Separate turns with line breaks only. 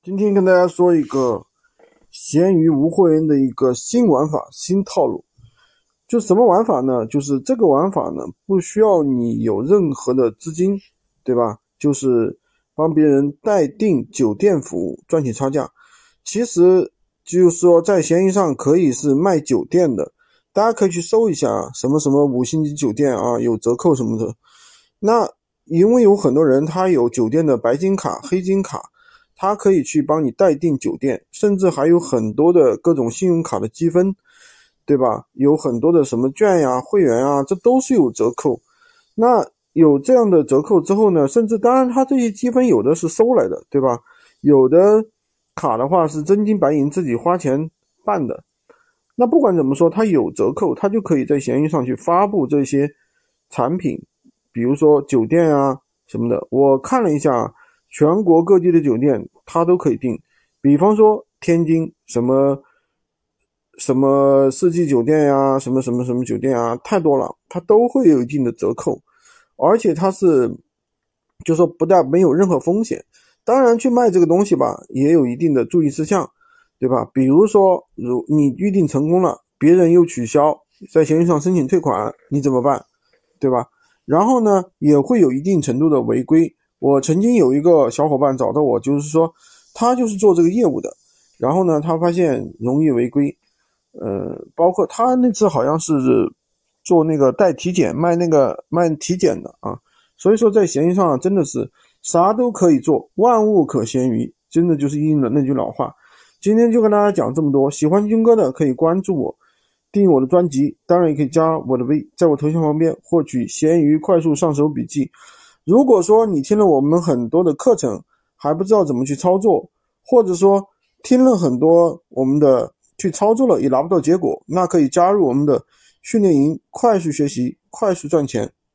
今天跟大家说一个闲鱼无货源的一个新玩法、新套路。就什么玩法呢？就是这个玩法呢，不需要你有任何的资金，对吧？就是帮别人代订酒店服务，赚取差价。其实就是说，在闲鱼上可以是卖酒店的，大家可以去搜一下什么什么五星级酒店啊，有折扣什么的。那因为有很多人他有酒店的白金卡、黑金卡。他可以去帮你代订酒店，甚至还有很多的各种信用卡的积分，对吧？有很多的什么券呀、会员啊，这都是有折扣。那有这样的折扣之后呢？甚至当然，他这些积分有的是收来的，对吧？有的卡的话是真金白银自己花钱办的。那不管怎么说，它有折扣，它就可以在闲鱼上去发布这些产品，比如说酒店啊什么的。我看了一下。全国各地的酒店，他都可以订。比方说天津什么什么四季酒店呀，什么什么什么酒店啊，太多了，它都会有一定的折扣。而且它是，就说不但没有任何风险。当然，去卖这个东西吧，也有一定的注意事项，对吧？比如说，如你预定成功了，别人又取消，在闲鱼上申请退款，你怎么办？对吧？然后呢，也会有一定程度的违规。我曾经有一个小伙伴找到我，就是说他就是做这个业务的，然后呢，他发现容易违规，呃，包括他那次好像是做那个带体检卖那个卖体检的啊，所以说在闲鱼上真的是啥都可以做，万物可闲鱼，真的就是应了那句老话。今天就跟大家讲这么多，喜欢军哥的可以关注我，订我的专辑，当然也可以加我的微，在我头像旁边获取闲鱼快速上手笔记。如果说你听了我们很多的课程还不知道怎么去操作，或者说听了很多我们的去操作了也拿不到结果，那可以加入我们的训练营，快速学习，快速赚钱。